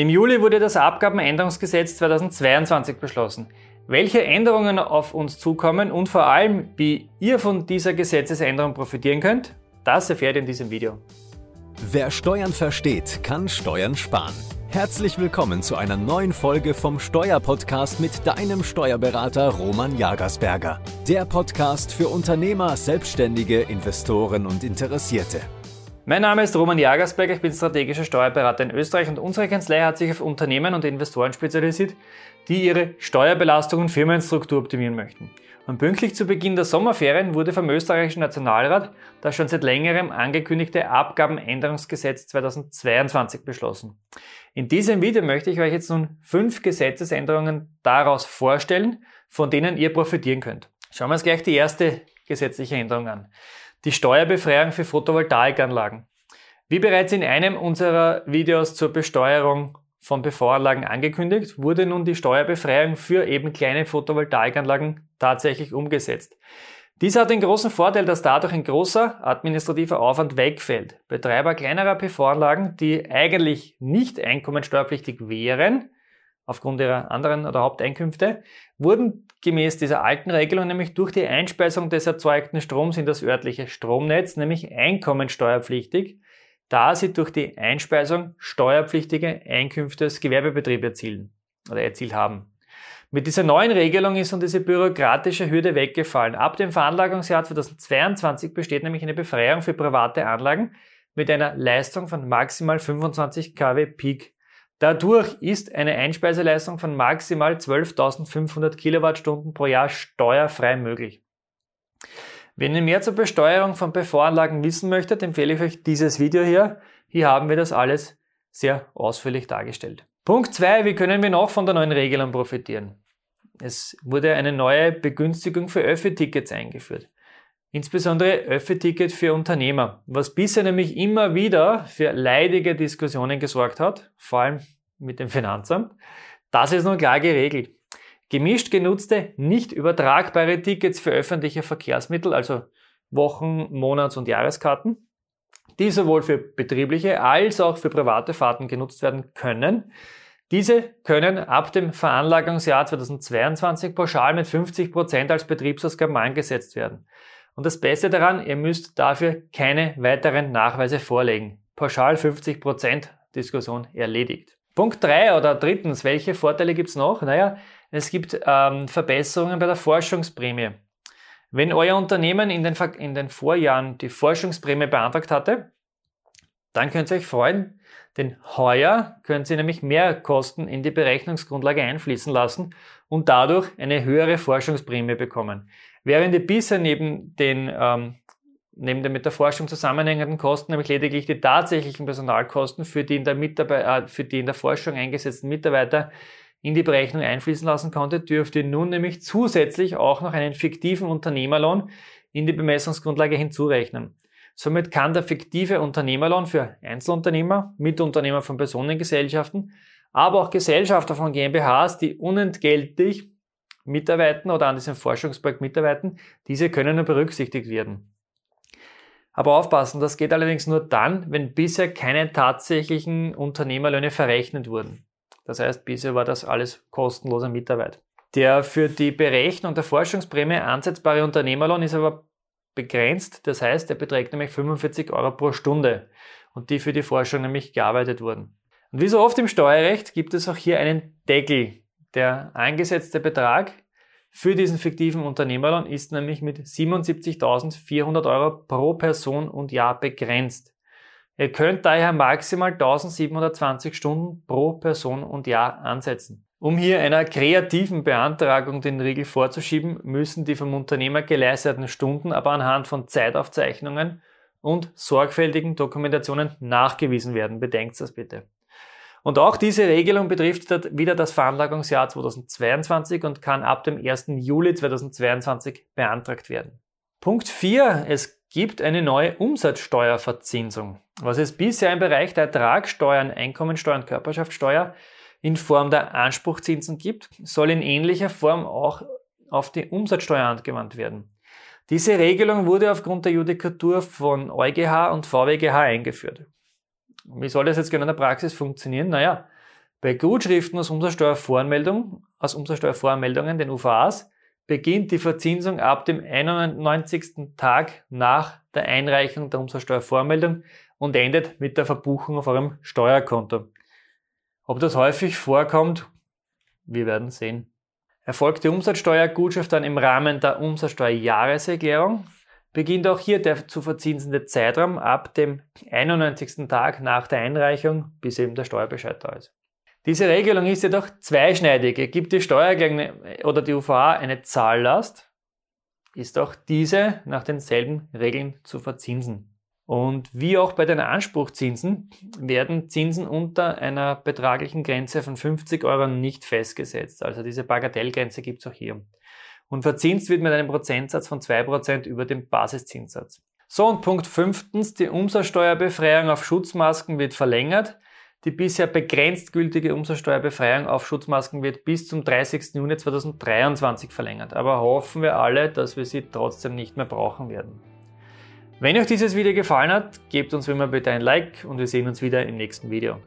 Im Juli wurde das Abgabenänderungsgesetz 2022 beschlossen. Welche Änderungen auf uns zukommen und vor allem, wie ihr von dieser Gesetzesänderung profitieren könnt, das erfährt ihr in diesem Video. Wer Steuern versteht, kann Steuern sparen. Herzlich willkommen zu einer neuen Folge vom Steuerpodcast mit deinem Steuerberater Roman Jagersberger. Der Podcast für Unternehmer, Selbstständige, Investoren und Interessierte. Mein Name ist Roman Jagersberger, ich bin strategischer Steuerberater in Österreich und unsere Kanzlei hat sich auf Unternehmen und Investoren spezialisiert, die ihre Steuerbelastung und Firmenstruktur optimieren möchten. Und pünktlich zu Beginn der Sommerferien wurde vom österreichischen Nationalrat das schon seit längerem angekündigte Abgabenänderungsgesetz 2022 beschlossen. In diesem Video möchte ich euch jetzt nun fünf Gesetzesänderungen daraus vorstellen, von denen ihr profitieren könnt. Schauen wir uns gleich die erste gesetzliche Änderung an die Steuerbefreiung für Photovoltaikanlagen. Wie bereits in einem unserer Videos zur Besteuerung von PV-Anlagen angekündigt, wurde nun die Steuerbefreiung für eben kleine Photovoltaikanlagen tatsächlich umgesetzt. Dies hat den großen Vorteil, dass dadurch ein großer administrativer Aufwand wegfällt. Betreiber kleinerer PV-Anlagen, die eigentlich nicht einkommensteuerpflichtig wären, aufgrund ihrer anderen oder Haupteinkünfte, wurden gemäß dieser alten Regelung nämlich durch die Einspeisung des erzeugten Stroms in das örtliche Stromnetz nämlich einkommensteuerpflichtig, da sie durch die Einspeisung steuerpflichtige Einkünfte des Gewerbebetriebs erzielen oder erzielt haben. Mit dieser neuen Regelung ist nun diese bürokratische Hürde weggefallen. Ab dem Veranlagungsjahr 2022 besteht nämlich eine Befreiung für private Anlagen mit einer Leistung von maximal 25 kW Peak. Dadurch ist eine Einspeiseleistung von maximal 12.500 Kilowattstunden pro Jahr steuerfrei möglich. Wenn ihr mehr zur Besteuerung von PV-Anlagen wissen möchtet, empfehle ich euch dieses Video hier. Hier haben wir das alles sehr ausführlich dargestellt. Punkt 2. Wie können wir noch von der neuen Regelung profitieren? Es wurde eine neue Begünstigung für Öffi-Tickets eingeführt. Insbesondere Öffi-Ticket für Unternehmer, was bisher nämlich immer wieder für leidige Diskussionen gesorgt hat, vor allem mit dem Finanzamt. Das ist nun klar geregelt. Gemischt genutzte, nicht übertragbare Tickets für öffentliche Verkehrsmittel, also Wochen-, Monats- und Jahreskarten, die sowohl für betriebliche als auch für private Fahrten genutzt werden können. Diese können ab dem Veranlagungsjahr 2022 pauschal mit 50 Prozent als Betriebsausgaben angesetzt werden. Und das Beste daran, ihr müsst dafür keine weiteren Nachweise vorlegen. Pauschal 50% Diskussion erledigt. Punkt 3 oder drittens, welche Vorteile gibt es noch? Naja, es gibt ähm, Verbesserungen bei der Forschungsprämie. Wenn euer Unternehmen in den, in den Vorjahren die Forschungsprämie beantragt hatte, dann könnt ihr euch freuen, denn heuer könnt ihr nämlich mehr Kosten in die Berechnungsgrundlage einfließen lassen und dadurch eine höhere Forschungsprämie bekommen. Während ihr bisher neben den ähm, neben den mit der Forschung zusammenhängenden Kosten, nämlich lediglich die tatsächlichen Personalkosten für die in der, Mitarbeiter, äh, für die in der Forschung eingesetzten Mitarbeiter in die Berechnung einfließen lassen konnte, dürft ihr nun nämlich zusätzlich auch noch einen fiktiven Unternehmerlohn in die Bemessungsgrundlage hinzurechnen. Somit kann der fiktive Unternehmerlohn für Einzelunternehmer, Mitunternehmer von Personengesellschaften, aber auch Gesellschafter von GmbHs, die unentgeltlich mitarbeiten oder an diesem Forschungsprojekt mitarbeiten, diese können nur berücksichtigt werden. Aber aufpassen, das geht allerdings nur dann, wenn bisher keine tatsächlichen Unternehmerlöhne verrechnet wurden. Das heißt, bisher war das alles kostenloser Mitarbeit. Der für die Berechnung der Forschungsprämie ansetzbare Unternehmerlohn ist aber begrenzt. Das heißt, er beträgt nämlich 45 Euro pro Stunde und die für die Forschung nämlich gearbeitet wurden. Und wie so oft im Steuerrecht gibt es auch hier einen Deckel der eingesetzte Betrag für diesen fiktiven Unternehmerlohn ist nämlich mit 77.400 Euro pro Person und Jahr begrenzt. Ihr könnt daher maximal 1720 Stunden pro Person und Jahr ansetzen. Um hier einer kreativen Beantragung den Riegel vorzuschieben, müssen die vom Unternehmer geleisteten Stunden aber anhand von Zeitaufzeichnungen und sorgfältigen Dokumentationen nachgewiesen werden. Bedenkt das bitte. Und auch diese Regelung betrifft wieder das Veranlagungsjahr 2022 und kann ab dem 1. Juli 2022 beantragt werden. Punkt 4. Es gibt eine neue Umsatzsteuerverzinsung. Was es bisher im Bereich der Ertragssteuern, Einkommensteuer und Körperschaftssteuer in Form der Anspruchzinsen gibt, soll in ähnlicher Form auch auf die Umsatzsteuer angewandt werden. Diese Regelung wurde aufgrund der Judikatur von EuGH und VWGH eingeführt. Wie soll das jetzt genau in der Praxis funktionieren? Naja, Bei Gutschriften aus Umsatzsteuervoranmeldung, aus Umsatzsteuervoranmeldungen, den UVAs, beginnt die Verzinsung ab dem 91. Tag nach der Einreichung der Umsatzsteuervormeldung und endet mit der Verbuchung auf eurem Steuerkonto. Ob das häufig vorkommt, wir werden sehen. Erfolgt die Umsatzsteuergutschrift dann im Rahmen der Umsatzsteuerjahreserklärung, beginnt auch hier der zu verzinsende Zeitraum ab dem 91. Tag nach der Einreichung, bis eben der Steuerbescheid da ist. Diese Regelung ist jedoch zweischneidig. Gibt die Steuererklärung oder die UVA eine Zahllast, ist auch diese nach denselben Regeln zu verzinsen. Und wie auch bei den Anspruchzinsen werden Zinsen unter einer betraglichen Grenze von 50 Euro nicht festgesetzt. Also diese Bagatellgrenze gibt es auch hier. Und verzinst wird mit einem Prozentsatz von 2% über dem Basiszinssatz. So, und Punkt fünftens, die Umsatzsteuerbefreiung auf Schutzmasken wird verlängert. Die bisher begrenzt gültige Umsatzsteuerbefreiung auf Schutzmasken wird bis zum 30. Juni 2023 verlängert. Aber hoffen wir alle, dass wir sie trotzdem nicht mehr brauchen werden. Wenn euch dieses Video gefallen hat, gebt uns wie immer bitte ein Like und wir sehen uns wieder im nächsten Video.